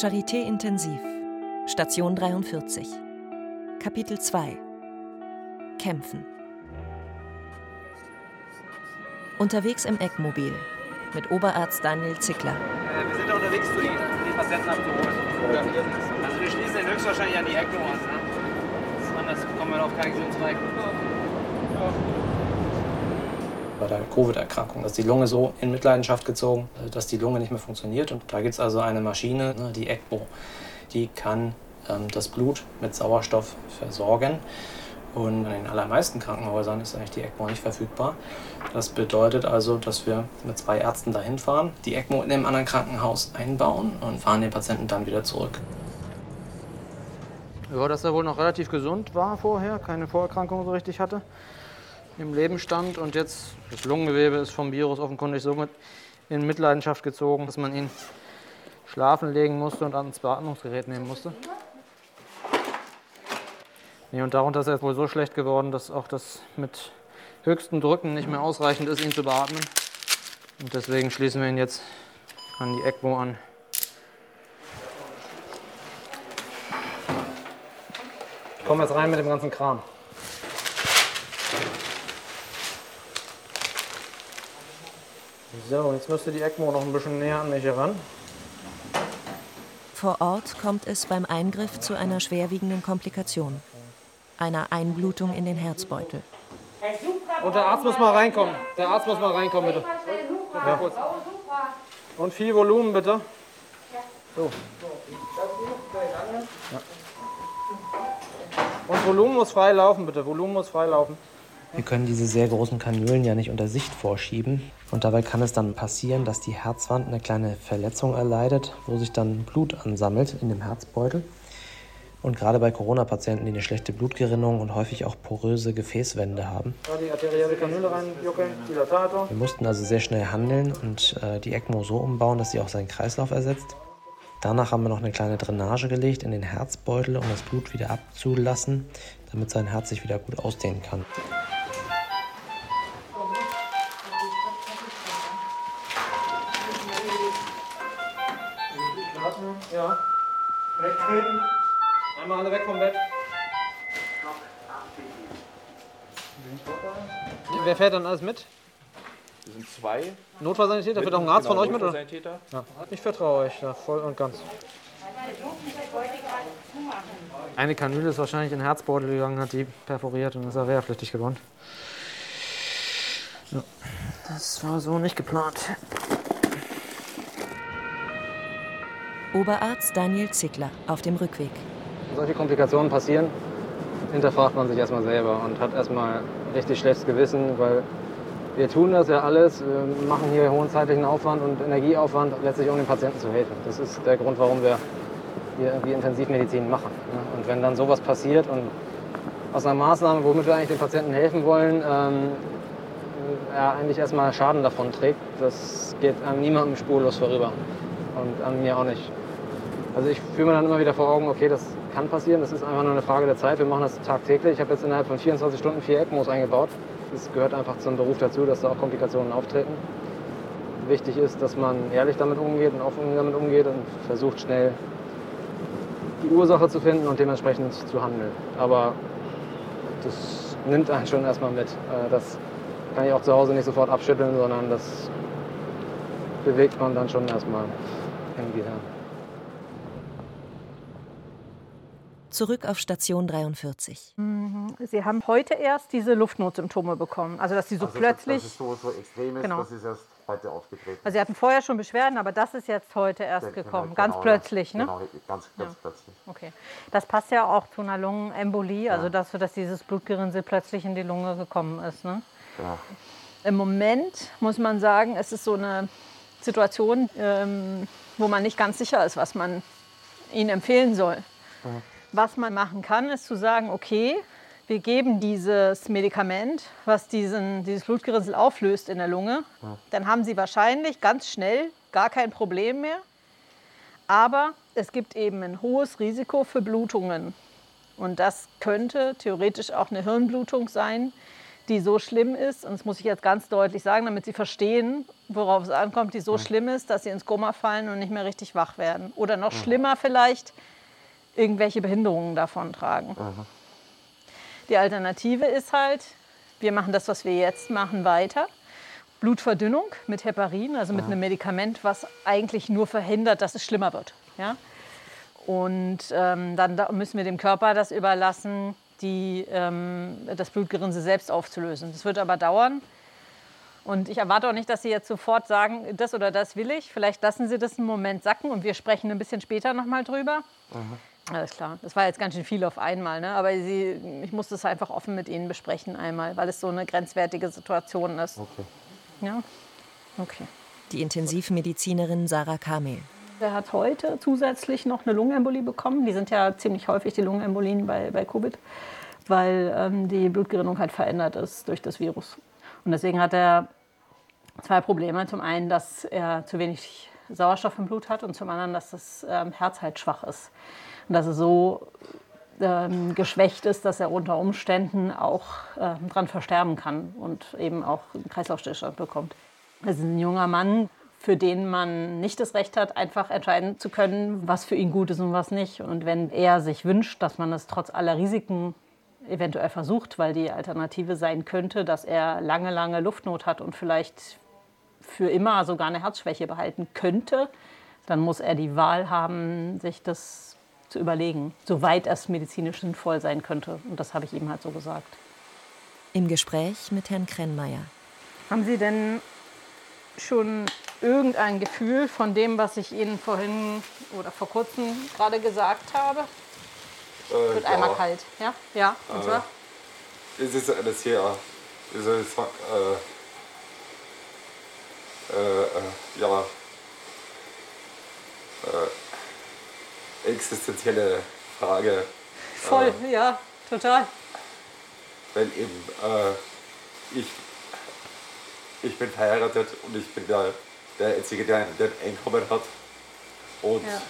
Charité Intensiv, Station 43, Kapitel 2 Kämpfen. Unterwegs im Eckmobil mit Oberarzt Daniel Zickler. Äh, wir sind unterwegs zu Ihnen, die Patienten abzuholen. Also wir schließen den höchstwahrscheinlich an die ECMO an. Ne? Anders kommen wir auf keinen Gesundheitsreich. Bei der Covid-Erkrankung. Ist die Lunge so in Mitleidenschaft gezogen, dass die Lunge nicht mehr funktioniert. Und da gibt es also eine Maschine, ne, die ECMO, die kann ähm, das Blut mit Sauerstoff versorgen. Und in den allermeisten Krankenhäusern ist eigentlich die ECMO nicht verfügbar. Das bedeutet also, dass wir mit zwei Ärzten dahin fahren, die ECMO in einem anderen Krankenhaus einbauen und fahren den Patienten dann wieder zurück. Ja, dass er wohl noch relativ gesund war vorher, keine Vorerkrankungen so richtig hatte im Leben stand und jetzt das Lungengewebe ist vom Virus offenkundig so mit in Mitleidenschaft gezogen, dass man ihn schlafen legen musste und ans Beatmungsgerät nehmen musste. Nee, und darunter ist er wohl so schlecht geworden, dass auch das mit höchsten Drücken nicht mehr ausreichend ist, ihn zu beatmen. Und deswegen schließen wir ihn jetzt an die ECMO an. Ich komme jetzt rein mit dem ganzen Kram. So, jetzt müsste die ECMO noch ein bisschen näher an mich heran. Vor Ort kommt es beim Eingriff zu einer schwerwiegenden Komplikation, einer Einblutung in den Herzbeutel. Und der Arzt muss mal reinkommen. Der Arzt muss mal reinkommen, bitte. Ja. Und viel Volumen, bitte. So. Ja. Und Volumen muss frei laufen, bitte. Volumen muss frei laufen. Wir können diese sehr großen Kanülen ja nicht unter Sicht vorschieben. Und dabei kann es dann passieren, dass die Herzwand eine kleine Verletzung erleidet, wo sich dann Blut ansammelt in dem Herzbeutel. Und gerade bei Corona-Patienten, die eine schlechte Blutgerinnung und häufig auch poröse Gefäßwände haben. Wir mussten also sehr schnell handeln und äh, die ECMO so umbauen, dass sie auch seinen Kreislauf ersetzt. Danach haben wir noch eine kleine Drainage gelegt in den Herzbeutel, um das Blut wieder abzulassen, damit sein Herz sich wieder gut ausdehnen kann. Ja. Wegtreten. Einmal alle weg vom Bett. Wer fährt dann alles mit? Wir sind zwei. Notfallsanitäter? Fährt auch ein Arzt von euch mit? Oder? Notfallsanitäter. Ja. Ich vertraue euch da voll und ganz. Eine Kanüle ist wahrscheinlich in den Herzbeutel gegangen, hat die perforiert und ist er wehrpflichtig geworden. Ja. Das war so nicht geplant. Oberarzt Daniel Zickler auf dem Rückweg. Solche Komplikationen passieren, hinterfragt man sich erstmal selber und hat erstmal richtig schlechtes Gewissen, weil wir tun das ja alles, wir machen hier hohen zeitlichen Aufwand und Energieaufwand, letztlich um den Patienten zu helfen. Das ist der Grund, warum wir hier irgendwie Intensivmedizin machen. ne? Und wenn dann sowas passiert und aus einer Maßnahme, womit wir eigentlich den Patienten helfen wollen, ähm, er eigentlich erstmal Schaden davon trägt, das geht an niemandem spurlos vorüber. Und an mir auch nicht. Also ich fühle mir dann immer wieder vor Augen, okay, das kann passieren, das ist einfach nur eine Frage der Zeit. Wir machen das tagtäglich. Ich habe jetzt innerhalb von 24 Stunden vier ECMOs eingebaut. Das gehört einfach zum Beruf dazu, dass da auch Komplikationen auftreten. Wichtig ist, dass man ehrlich damit umgeht und offen damit umgeht und versucht schnell die Ursache zu finden und dementsprechend zu handeln. Aber das nimmt einen schon erstmal mit. Äh, Das kann ich auch zu Hause nicht sofort abschütteln, sondern das bewegt man dann schon erstmal im Gehirn. Zurück auf Station 43. Sie haben heute erst diese Luftnotsymptome bekommen. Also, dass Sie so Also, plötzlich. Dass es so, so extrem ist, Genau. das ist erst heute aufgetreten. Also, Sie hatten vorher schon Beschwerden, aber das ist jetzt heute erst Genau, gekommen. genau, ganz ja. plötzlich, ne? Genau, ganz, ganz Ja. plötzlich. Okay. Das passt ja auch zu einer Lungenembolie, also dass, dass dieses Blutgerinnsel plötzlich in die Lunge gekommen ist. Ne? Genau. Im Moment muss man sagen, es ist so eine Situation, ähm, wo man nicht ganz sicher ist, was man ihnen empfehlen soll. Was man machen kann, ist zu sagen, okay, wir geben dieses Medikament, was diesen, dieses Blutgerinnsel auflöst in der Lunge. Dann haben sie wahrscheinlich ganz schnell gar kein Problem mehr. Aber es gibt eben ein hohes Risiko für Blutungen. Und das könnte theoretisch auch eine Hirnblutung sein, die so schlimm ist, und das muss ich jetzt ganz deutlich sagen, damit Sie verstehen, worauf es ankommt, die so schlimm ist, dass sie ins Koma fallen und nicht mehr richtig wach werden. Oder noch schlimmer vielleicht, irgendwelche Behinderungen davon tragen. Die Alternative ist halt, wir machen das, was wir jetzt machen, weiter. Blutverdünnung mit Heparin, also mit einem Medikament, was eigentlich nur verhindert, dass es schlimmer wird. Ja? Und ähm, dann da müssen wir dem Körper das überlassen, die, ähm, das Blutgerinnsel selbst aufzulösen. Das wird aber dauern. Und ich erwarte auch nicht, dass Sie jetzt sofort sagen, das oder das will ich. Vielleicht lassen Sie das einen Moment sacken und wir sprechen ein bisschen später noch mal drüber. Alles klar. Das war jetzt ganz schön viel auf einmal. Ne? Aber Sie, ich muss das einfach offen mit Ihnen besprechen einmal, weil es so eine grenzwertige Situation ist. Okay. Ja? Okay. Die Intensivmedizinerin Sarah Kamel. Der hat heute zusätzlich noch eine Lungenembolie bekommen. Die sind ja ziemlich häufig, die Lungenembolien bei, bei Covid, weil ähm, die Blutgerinnung halt verändert ist durch das Virus. Und deswegen hat er zwei Probleme. Zum einen, dass er zu wenig Sauerstoff im Blut hat und zum anderen, dass das ähm, Herz halt schwach ist. Und dass es so ähm, geschwächt ist, dass er unter Umständen auch ähm, dran versterben kann und eben auch einen Kreislaufstillstand bekommt. Das ist ein junger Mann, für den man nicht das Recht hat, einfach entscheiden zu können, was für ihn gut ist und was nicht. Und wenn er sich wünscht, dass man es trotz aller Risiken eventuell versucht, weil die Alternative sein könnte, dass er lange, lange Luftnot hat und vielleicht für immer sogar eine Herzschwäche behalten könnte, dann muss er die Wahl haben, sich das zu überlegen, soweit es medizinisch sinnvoll sein könnte. Und das habe ich ihm halt so gesagt. Im Gespräch mit Herrn Krennmeier. Haben Sie denn schon irgendein Gefühl von dem, was ich Ihnen vorhin oder vor kurzem gerade gesagt habe? Äh, Wird ja, einmal kalt, ja? Ja, und zwar? Es ist eine sehr, wie soll ich sagen, äh, äh, äh, ja, äh, existenzielle Frage. Voll, ja, total. Weil eben, äh, ich, ich bin verheiratet und ich bin der, der Einzige, der ein, der ein Einkommen hat. Und Ja.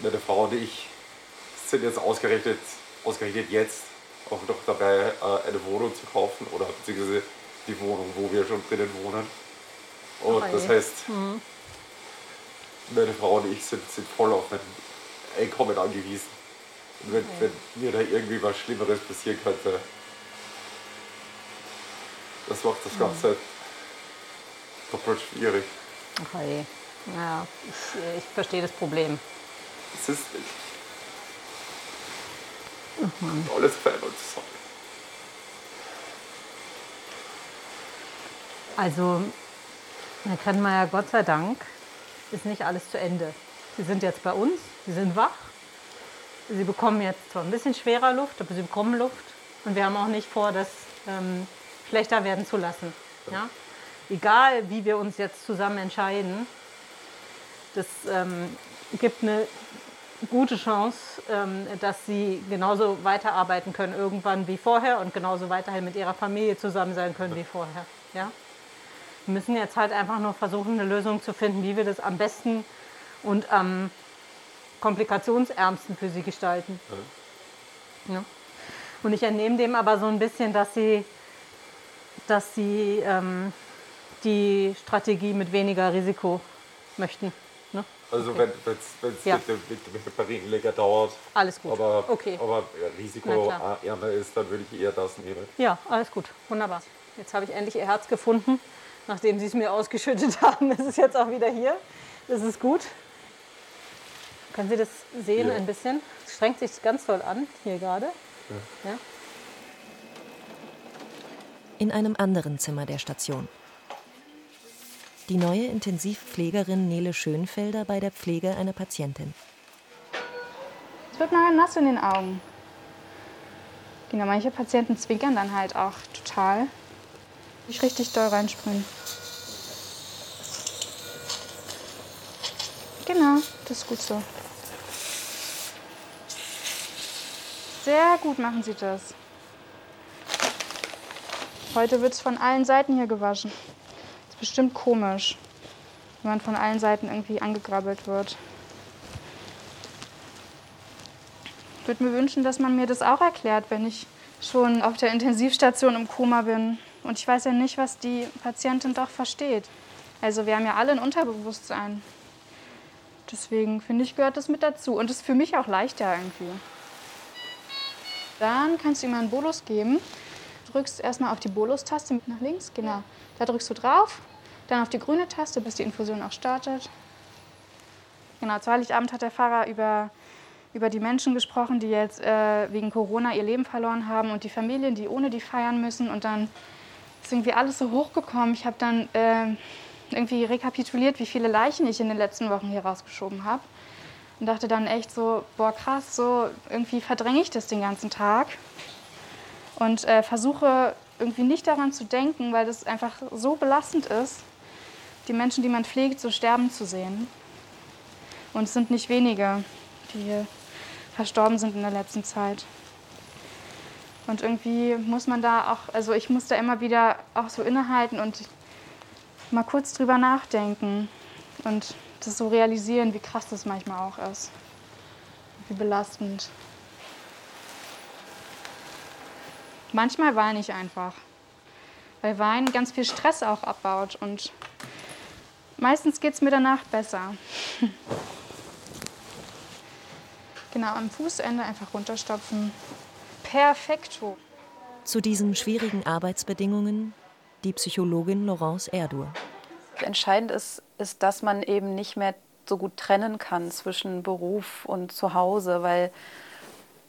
meine Frau und ich sind jetzt ausgerechnet, ausgerechnet jetzt auch noch dabei, äh, eine Wohnung zu kaufen oder beziehungsweise die Wohnung, wo wir schon drinnen wohnen. Und Ach, das heißt, meine Frau und ich sind, sind voll auf ein Einkommen angewiesen. Und wenn, wenn mir da irgendwie was Schlimmeres passieren könnte, das macht das Ganze doppelt schwierig. Okay. Ja, ich, ich verstehe das Problem. Es ist alles verändert zusammen. Also, Herr Krennmeier, Gott sei Dank ist nicht alles zu Ende. Sie sind jetzt bei uns, Sie sind wach. Sie bekommen jetzt zwar ein bisschen schwerer Luft, aber Sie bekommen Luft. Und wir haben auch nicht vor, das ähm, schlechter werden zu lassen. Ja? Egal, wie wir uns jetzt zusammen entscheiden, das ähm, gibt eine gute Chance, ähm, dass Sie genauso weiterarbeiten können irgendwann wie vorher und genauso weiterhin mit Ihrer Familie zusammen sein können wie vorher. Ja? Wir müssen jetzt halt einfach nur versuchen, eine Lösung zu finden, wie wir das am besten und am komplikationsärmsten für sie gestalten. Ja. Und ich entnehme dem aber so ein bisschen, dass sie, dass sie ähm, die Strategie mit weniger Risiko möchten. Also Okay. wenn es Ja. mit dem, mit Heparin länger dauert, Alles gut. aber, Okay. aber risikoärmer ist, dann würde ich eher das nehmen. Ja, alles gut. Wunderbar. Jetzt habe ich endlich ihr Herz gefunden, nachdem sie es mir ausgeschüttet haben. Es ist jetzt auch wieder hier. Das ist gut. Können Sie das sehen Ja. ein bisschen? Es strengt sich ganz toll an, hier gerade. Ja. In einem anderen Zimmer der Station. Die neue Intensivpflegerin Nele Schönfelder bei der Pflege einer Patientin. Es wird mal nass in den Augen. Genau, manche Patienten zwinkern dann halt auch total. Ich richtig doll reinsprühen. Genau, das ist gut so. Sehr gut machen Sie das. Heute wird es von allen Seiten hier gewaschen. Ist bestimmt komisch, wenn man von allen Seiten irgendwie angegrabbelt wird. Ich würde mir wünschen, dass man mir das auch erklärt, wenn ich schon auf der Intensivstation im Koma bin. Und ich weiß ja nicht, was die Patientin doch versteht. Also wir haben ja alle ein Unterbewusstsein. Deswegen finde ich, gehört das mit dazu. Und es ist für mich auch leichter irgendwie. Dann kannst du ihm einen Bolus geben. Drückst erstmal auf die Bolus-Taste nach links, genau. Da drückst du drauf, dann auf die grüne Taste, bis die Infusion auch startet. Genau, zu Heiligabend hat der Pfarrer über, über die Menschen gesprochen, die jetzt äh, wegen Corona ihr Leben verloren haben und die Familien, die ohne die feiern müssen. Und dann ist irgendwie alles so hochgekommen. Ich habe dann äh, irgendwie rekapituliert, wie viele Leichen ich in den letzten Wochen hier rausgeschoben habe. Und dachte dann echt so, boah krass, so irgendwie verdränge ich das den ganzen Tag. Und äh, versuche irgendwie nicht daran zu denken, weil das einfach so belastend ist, die Menschen, die man pflegt, so sterben zu sehen. Und es sind nicht wenige, die verstorben sind in der letzten Zeit. Und irgendwie muss man da auch, also ich muss da immer wieder auch so innehalten und mal kurz drüber nachdenken und das so realisieren, wie krass das manchmal auch ist. Wie belastend. Manchmal weine ich einfach, weil Weinen ganz viel Stress auch abbaut und meistens geht es mir danach besser. genau, am Fußende einfach runterstopfen. Perfekto. Zu diesen schwierigen Arbeitsbedingungen die Psychologin Laurence Erdur. Entscheidend ist, ist, dass man eben nicht mehr so gut trennen kann zwischen Beruf und Zuhause, weil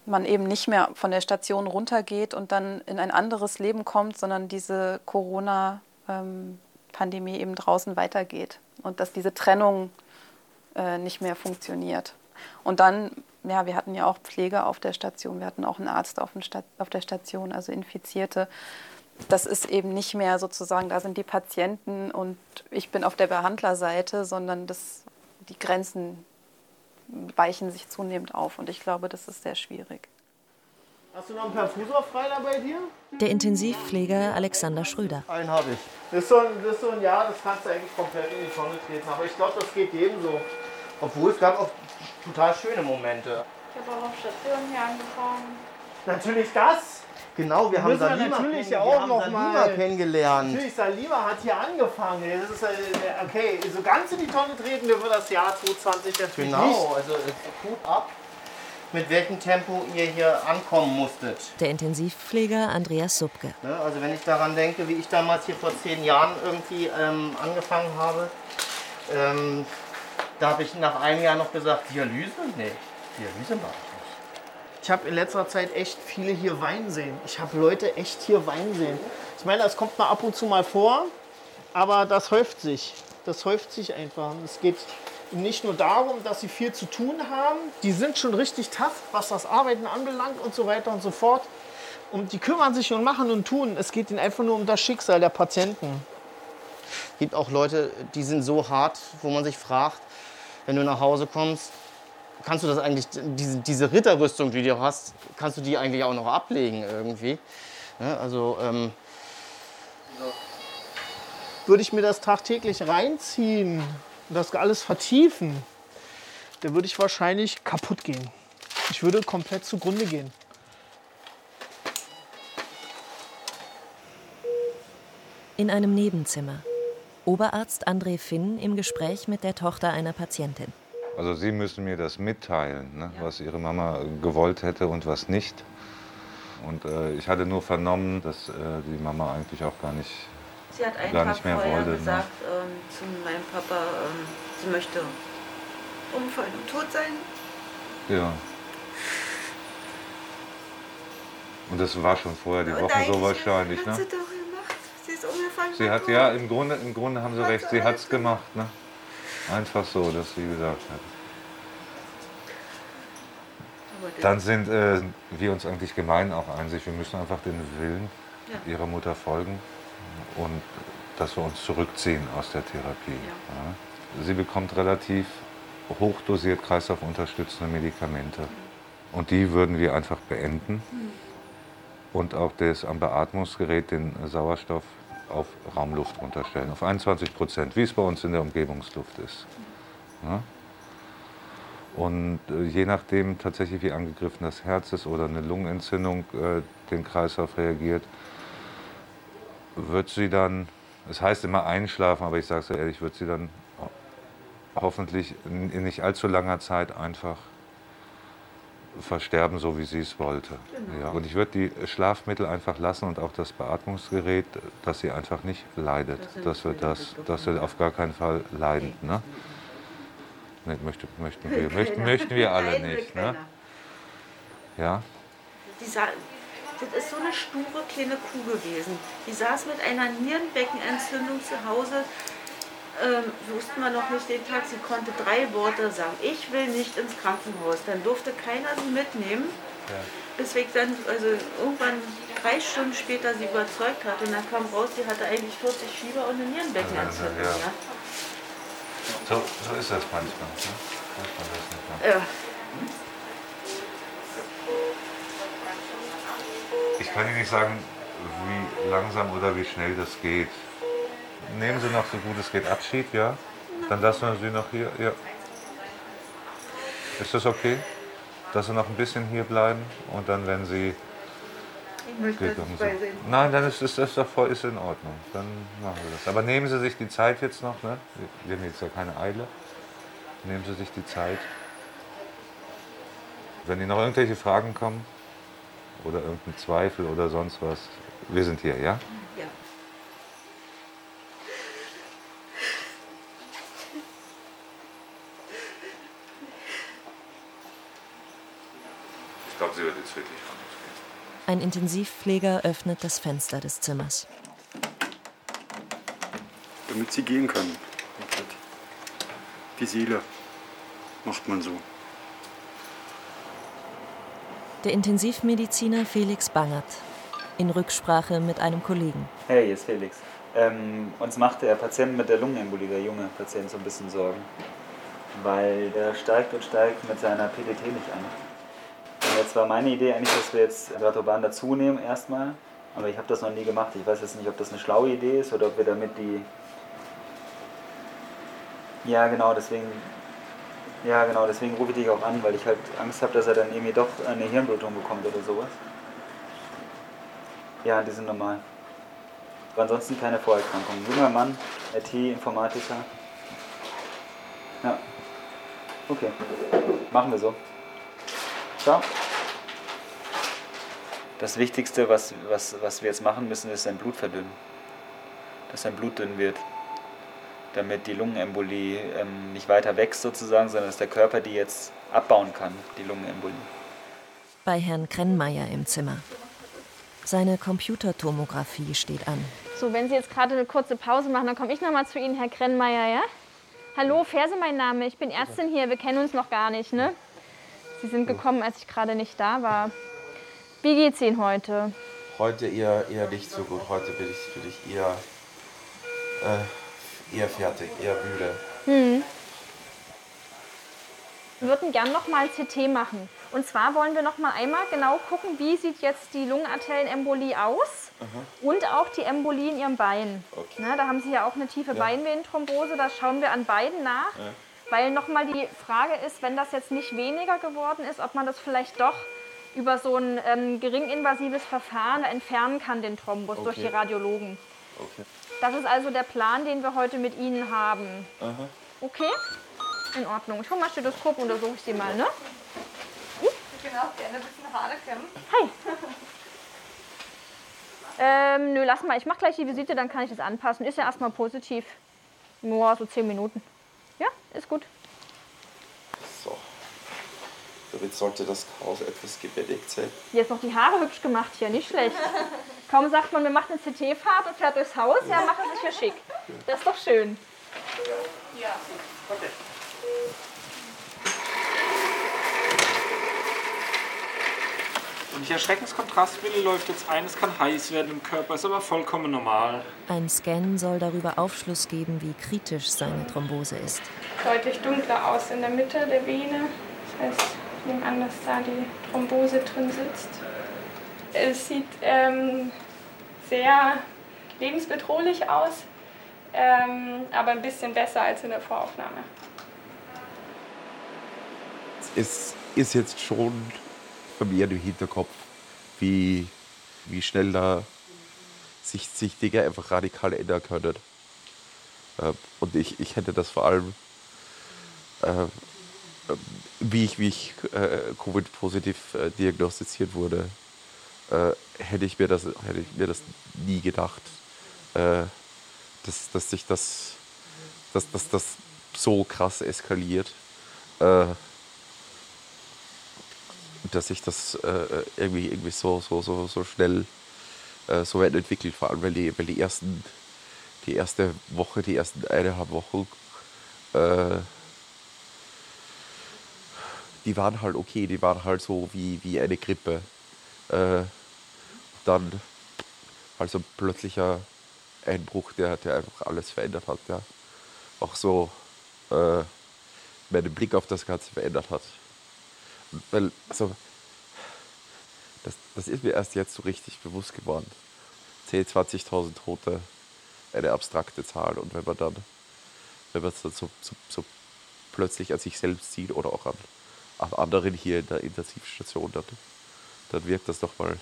man eben nicht mehr von der Station runtergeht und dann in ein anderes Leben kommt, sondern diese Corona-Pandemie eben draußen weitergeht und dass diese Trennung äh, nicht mehr funktioniert. Und dann, ja, wir hatten ja auch Pflege auf der Station, wir hatten auch einen Arzt auf, der Station, also Infizierte das ist eben nicht mehr sozusagen, da sind die Patienten und ich bin auf der Behandlerseite, sondern das, die Grenzen weichen sich zunehmend auf und ich glaube, das ist sehr schwierig. Hast du noch einen Perfusor frei bei dir? Der Intensivpfleger Alexander Schröder. Einen habe ich. Das ist, so ein, das ist so ein Jahr, das kannst du eigentlich komplett in die Tonne treten. Aber ich glaube, das geht jedem so. Obwohl es gab auch total schöne Momente. Ich habe auch auf Station hier angefangen. Natürlich das. Genau, wir haben Salima, natürlich kenn auch noch Salima mal kennengelernt. Natürlich, Salima hat hier angefangen. Das ist, äh, okay, so ganz in die Tonne treten wir für das Jahr 2020 natürlich genau, nicht. Genau, also gut ab, mit welchem Tempo ihr hier ankommen musstet. Der Intensivpfleger Andreas Subke. Ne, also wenn ich daran denke, wie ich damals hier vor zehn Jahren irgendwie ähm, angefangen habe, ähm, da habe ich nach einem Jahr noch gesagt, Dialyse? Nee, Dialyse mache ich habe in letzter Zeit echt viele hier weinen sehen. Ich habe Leute echt hier weinen sehen. Ich meine, das kommt mal ab und zu mal vor, aber das häuft sich. Das häuft sich einfach. Es geht nicht nur darum, dass sie viel zu tun haben. Die sind schon richtig tough, was das Arbeiten anbelangt und so weiter und so fort. Und die kümmern sich und machen und tun. Es geht ihnen einfach nur um das Schicksal der Patienten. Es gibt auch Leute, die sind so hart, wo man sich fragt, wenn du nach Hause kommst, kannst du das eigentlich, diese, diese Ritterrüstung, die du hast, kannst du die eigentlich auch noch ablegen irgendwie? Ja, also ähm, würde ich mir das tagtäglich reinziehen und das alles vertiefen, dann würde ich wahrscheinlich kaputt gehen. Ich würde komplett zugrunde gehen. In einem Nebenzimmer. Oberarzt André Finn im Gespräch mit der Tochter einer Patientin. Also Sie müssen mir das mitteilen, ne, was Ihre Mama gewollt hätte und was nicht. Und äh, ich hatte nur vernommen, dass äh, die Mama eigentlich auch gar nicht, sie hat einen gar Tag nicht mehr vorher wollte. Ne? gesagt ähm, zu meinem Papa, ähm, sie möchte umfallen und tot sein. Ja. Und das war schon vorher die und Wochen so wahrscheinlich, hat ne? Sie doch gemacht. Sie ist umgefallen. Sie hat ja im Grunde, im Grunde haben Sie hat recht. Sie hat es gemacht, ne? Einfach so, dass sie gesagt hat. Dann sind äh, wir uns eigentlich gemein auch einsig. Wir müssen einfach den Willen ja. ihrer Mutter folgen und dass wir uns zurückziehen aus der Therapie. Ja. Sie bekommt relativ hochdosiert kreislaufunterstützende Medikamente. Und die würden wir einfach beenden. Mhm. Und auch das am Beatmungsgerät, den Sauerstoff auf Raumluft runterstellen, auf 21 Prozent, wie es bei uns in der Umgebungsluft ist. Ja? Und äh, je nachdem tatsächlich, wie angegriffen das Herz ist oder eine Lungenentzündung äh, den Kreislauf reagiert, wird sie dann Es heißt immer einschlafen, aber ich sage so ehrlich, wird sie dann hoffentlich in nicht allzu langer Zeit einfach versterben, so wie sie es wollte. Genau. Ja. Und ich würde die Schlafmittel einfach lassen und auch das Beatmungsgerät, dass sie einfach nicht leidet. Dass wir das, dass wir auf gar keinen Fall leiden. Ne? Nee, möchte, möchten, wir, möchten, möchten wir alle will nicht. Ne? Ja? Die das ist so eine sture kleine Kuh gewesen. Die saß mit einer Nierenbeckenentzündung zu Hause. Ähm, wussten wir noch nicht den Tag. Sie konnte drei Worte sagen. Ich will nicht ins Krankenhaus. Dann durfte keiner sie mitnehmen. Bis ich dann, also irgendwann drei Stunden später sie überzeugt hatte. Und dann kam raus, sie hatte eigentlich 40 Fieber und eine Nierenbeckenentzündung. Ja. Ja. So, so ist das manchmal. Ne? Das. Ja. Ich kann Ihnen nicht sagen, wie langsam oder wie schnell das geht. Nehmen Sie noch so gut es geht Abschied, ja? Dann lassen wir Sie noch hier. Ja. Ist das okay? Dass Sie noch ein bisschen hier bleiben und dann, wenn Sie. Ich möchte nicht sind. beisehen. Nein, dann ist das, das doch voll ist in Ordnung. Dann machen wir das. Aber nehmen Sie sich die Zeit jetzt noch, ne? Wir haben jetzt ja keine Eile. Nehmen Sie sich die Zeit. Wenn Ihnen noch irgendwelche Fragen kommen oder irgendein Zweifel oder sonst was, wir sind hier, ja? Wird jetzt wirklich ran. Ein Intensivpfleger öffnet das Fenster des Zimmers. damit sie gehen können. Die Seele macht man so. Der Intensivmediziner Felix Bangert in Rücksprache mit einem Kollegen. Hey, hier ist Felix. Ähm, uns macht der Patient mit der Lungenembolie, der junge Patient, so ein bisschen Sorgen. Weil der steigt und steigt mit seiner PDT nicht an. Jetzt war meine Idee eigentlich, dass wir jetzt Ratoban dazu nehmen erstmal. Aber ich habe das noch nie gemacht. Ich weiß jetzt nicht, ob das eine schlaue Idee ist oder ob wir damit die... Ja, genau, deswegen... Ja, genau, deswegen rufe ich dich auch an, weil ich halt Angst habe, dass er dann irgendwie doch eine Hirnblutung bekommt oder sowas. Ja, die sind normal. Aber ansonsten keine Vorerkrankungen. Junger Mann, IT-Informatiker. Ja. Okay. Machen wir so. Ciao. Das Wichtigste, was, was, was wir jetzt machen müssen, ist sein Blut verdünnen. Dass sein Blut dünn wird. Damit die Lungenembolie ähm, nicht weiter wächst sozusagen, sondern dass der Körper die jetzt abbauen kann, die Lungenembolie. Bei Herrn Krennmeier im Zimmer. Seine Computertomographie steht an. So, wenn Sie jetzt gerade eine kurze Pause machen, dann komme ich noch mal zu Ihnen, Herr Krennmeier, ja? Hallo, Ferse mein Name. Ich bin Ärztin hier. Wir kennen uns noch gar nicht, ne? Sie sind gekommen, als ich gerade nicht da war. Wie geht's Ihnen heute? Heute eher, eher nicht so gut. Heute bin ich, bin ich eher, äh, eher fertig, eher müde. Hm. Wir würden gern noch mal ein CT machen. Und zwar wollen wir noch mal einmal genau gucken, wie sieht jetzt die Lungenarterienembolie aus und auch die Embolie in Ihrem Bein. Na, da haben Sie ja auch eine tiefe Ja. Beinvenenthrombose, das schauen wir an beiden nach. Ja. Weil noch mal die Frage ist, wenn das jetzt nicht weniger geworden ist, ob man das vielleicht doch über so ein ähm, geringinvasives Verfahren entfernen kann, den Thrombus, durch die Okay. Radiologen. Okay. Das ist also der Plan, den wir heute mit Ihnen haben. Aha. Okay? In Ordnung. Ich hole mal Stethoskop, untersuche ich Sie mal, ne? Ich bin auch gerne ein bisschen Haare kämmen. Hi. Ähm, nö, lass mal. Ich mache gleich die Visite, dann kann ich das anpassen. Ist ja erstmal positiv. Nur so 10 Minuten. Ja, ist gut. So. Damit sollte das Chaos etwas gebändigt sein. Jetzt noch die Haare hübsch gemacht hier, nicht schlecht. Kaum sagt man, wir machen eine CT-Fahrt und fährt durchs Haus, ja, machen sich hier schick. Das ist doch schön. Ja. Okay. Und nicht erschrecken, das Kontrastmittel läuft jetzt ein, es kann heiß werden im Körper, ist aber vollkommen normal. Ein Scan soll darüber Aufschluss geben, wie kritisch seine Thrombose ist. Deutlich dunkler aus in der Mitte der Vene. Das heißt, nehme an, dass da die Thrombose drin sitzt. Es sieht ähm, sehr lebensbedrohlich aus, ähm, aber ein bisschen besser als in der Voraufnahme. Es ist jetzt schon vermehrt im Hinterkopf, wie, wie schnell da sich, sich Dinge einfach radikal ändern können. Äh, und ich, ich hätte das vor allem, äh, wie ich, wie ich äh, Covid-positiv äh, diagnostiziert wurde, äh, hätte, ich mir das, hätte ich mir das nie gedacht, äh, dass, dass sich das, dass, dass das so krass eskaliert. Äh, dass sich das äh, irgendwie, irgendwie so, so, so, so schnell äh, so weit entwickelt, vor allem weil die, weil die ersten, die erste Woche, die ersten eineinhalb Wochen, äh, die waren halt okay, die waren halt so wie, wie eine Grippe. Äh, dann also plötzlicher Einbruch, der, der einfach alles verändert hat, ja. Auch so äh, meinen Blick auf das Ganze verändert hat. Weil, also, das, das ist mir erst jetzt so richtig bewusst geworden. 10.000, 20.000 Tote, eine abstrakte Zahl. Und wenn man dann, wenn man es dann so, so, so, plötzlich an sich selbst sieht oder auch an, an anderen hier in der Intensivstation, dann, dann wirkt das doch mal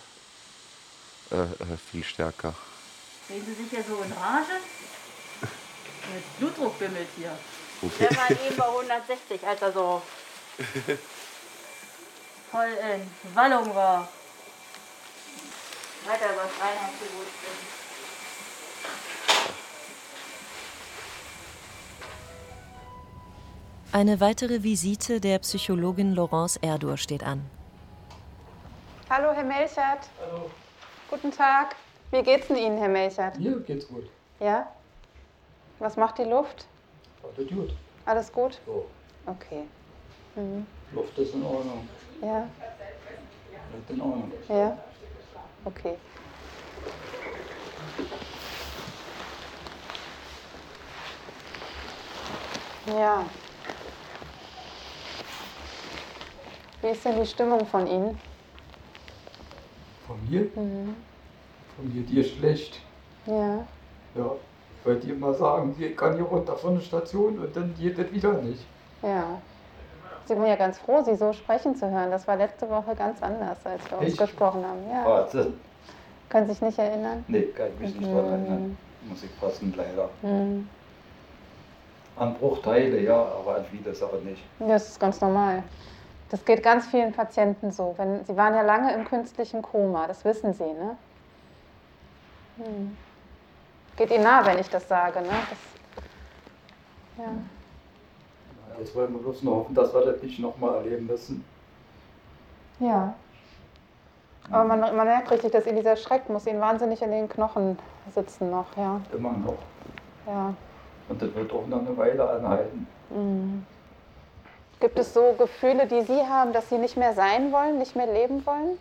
äh, äh, viel stärker. Sehen Sie sich ja so in Rage? Mit Blutdruck bimmelt hier. Okay. Der war eben bei 160, als er so voll in Wallung war. Weiter über Reinhard gut Eine weitere Visite der Psychologin Laurence Erdur steht an. Hallo, Herr Melchert. Hallo. Guten Tag. Wie geht's denn Ihnen, Herr Melchert? Mir geht's gut. Ja? Was macht die Luft? Alles gut. Alles gut? Ja. Okay. Mhm. Luft ist in Ordnung. Ja. Alles in Ordnung. Ja. Okay. Ja. Wie ist denn die Stimmung von Ihnen? Von mir? Mhm. Von mir dir schlecht. Ja. Ja. Weil die immer sagen, sie kann hier runter von der Station und dann geht das wieder nicht. Ja. Sie waren ja ganz froh, Sie so sprechen zu hören. Das war letzte Woche ganz anders, als wir uns gesprochen haben. Ja. Wahnsinn. Können Sie sich nicht erinnern? Nee, kann ich mich nicht Mhm. dran erinnern. Muss ich passen, leider. Mhm. An Bruchteile, ja, aber an viele Sachen nicht. Das ist ganz normal. Das geht ganz vielen Patienten so. Wenn, sie waren ja lange im künstlichen Koma, das wissen Sie, ne? Hm. Geht Ihnen nah, wenn ich das sage, ne? Das, ja. Jetzt wollen wir bloß nur hoffen, dass wir das nicht nochmal erleben müssen. ja. Aber man, man merkt richtig, dass Ihnen dieser Schreck muss Ihnen wahnsinnig in den Knochen sitzen noch, ja. Immer noch. ja. Und das wird auch noch eine Weile anhalten. Mhm. Gibt es so Gefühle, die Sie haben, dass Sie nicht mehr sein wollen, nicht mehr leben wollen?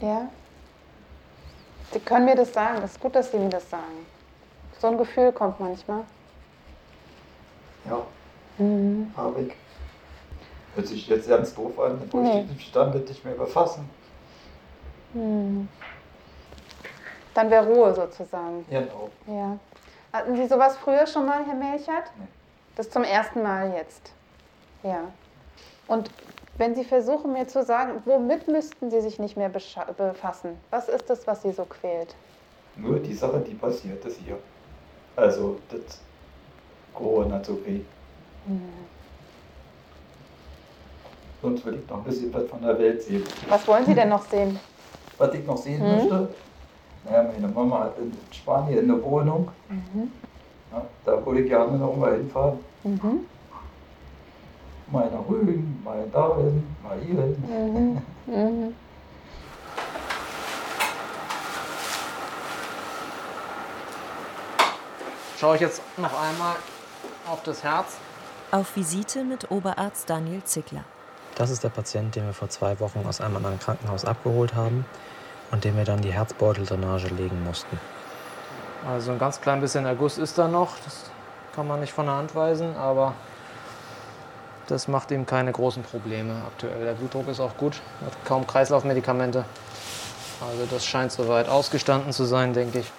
Ja? Sie können mir das sagen. Das ist gut, dass Sie mir das sagen. So ein Gefühl kommt manchmal. Ja, Mhm. habe ich. Hört sich jetzt ganz doof an, wo Nee. ich mich damit nicht mehr befassen. Mhm. Dann wäre Ruhe sozusagen. Genau. Ja. Hatten Sie sowas früher schon mal, Herr Melchert? Das zum ersten Mal jetzt. Ja. Und wenn Sie versuchen, mir zu sagen, womit müssten Sie sich nicht mehr befassen? Was ist das, was Sie so quält? Nur die Sache, die passiert ist hier. Also, das Corona zu kriegen. Sonst will ich noch ein bisschen was von der Welt sehen. Was wollen Sie denn noch sehen? Was ich noch sehen Mhm. möchte, naja, meine Mama hat in Spanien eine Wohnung. Mhm. Ja, da würde ich gerne noch mal hinfahren. Mhm. Mal nach Rügen, mal dahin, mal hierhin. Mhm. Mhm. Schaue ich jetzt noch einmal auf das Herz. Auf Visite mit Oberarzt Daniel Zickler. Das ist der Patient, den wir vor zwei Wochen aus einem anderen Krankenhaus abgeholt haben und dem wir dann die Herzbeuteldrainage legen mussten. Also ein ganz klein bisschen Erguss ist da noch, das kann man nicht von der Hand weisen, aber das macht ihm keine großen Probleme aktuell. Der Blutdruck ist auch gut, hat kaum Kreislaufmedikamente. Also das scheint soweit ausgestanden zu sein, denke ich.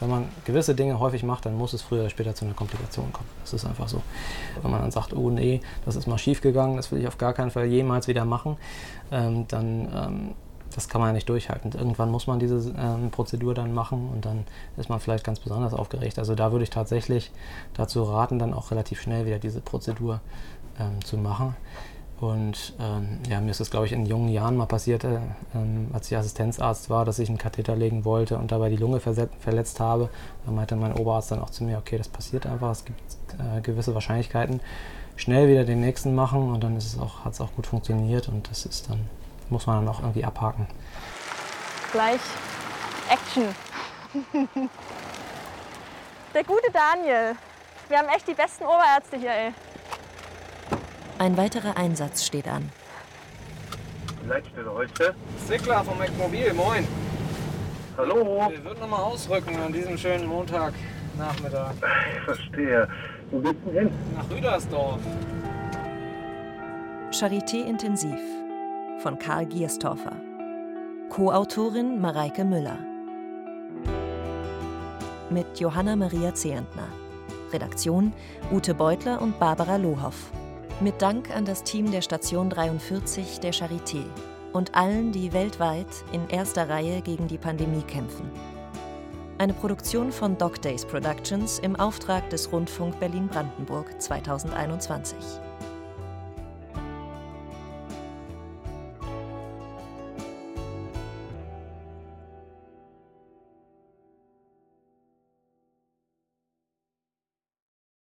wenn man gewisse Dinge häufig macht, dann muss es früher oder später zu einer Komplikation kommen. Das ist einfach so. Wenn man dann sagt, oh nee, das ist mal schief gegangen, das will ich auf gar keinen Fall jemals wieder machen, ähm, dann ähm, das kann man ja nicht durchhalten. Irgendwann muss man diese ähm, Prozedur dann machen und dann ist man vielleicht ganz besonders aufgeregt. Also da würde ich tatsächlich dazu raten, dann auch relativ schnell wieder diese Prozedur ähm, zu machen. Und ähm, ja, mir ist das, glaube ich, in jungen Jahren mal passiert, äh, ähm, als ich Assistenzarzt war, dass ich einen Katheter legen wollte und dabei die Lunge verletzt habe. Da meinte mein Oberarzt dann auch zu mir, okay, das passiert einfach, es gibt äh, gewisse Wahrscheinlichkeiten. Schnell wieder den nächsten machen und dann hat es auch, auch gut funktioniert und das ist dann, muss man dann auch irgendwie abhaken. Gleich Action. Der gute Daniel. Wir haben echt die besten Oberärzte hier, ey. Ein weiterer Einsatz steht an. Leitstelle heute. Zickler vom Eckmobil, moin. Hallo. Wir würden nochmal ausrücken an diesem schönen Montagnachmittag. Ich verstehe. Wo geht's denn hin? Nach Rüdersdorf. Charité Intensiv von Karl Gierstorfer. Co-Autorin Mareike Müller. Mit Johanna Maria Zehentner. Redaktion Ute Beutler und Barbara Lohoff. Mit Dank an das Team der Station 43 der Charité und allen, die weltweit in erster Reihe gegen die Pandemie kämpfen. Eine Produktion von Doc Days Productions im Auftrag des Rundfunk Berlin-Brandenburg 2021.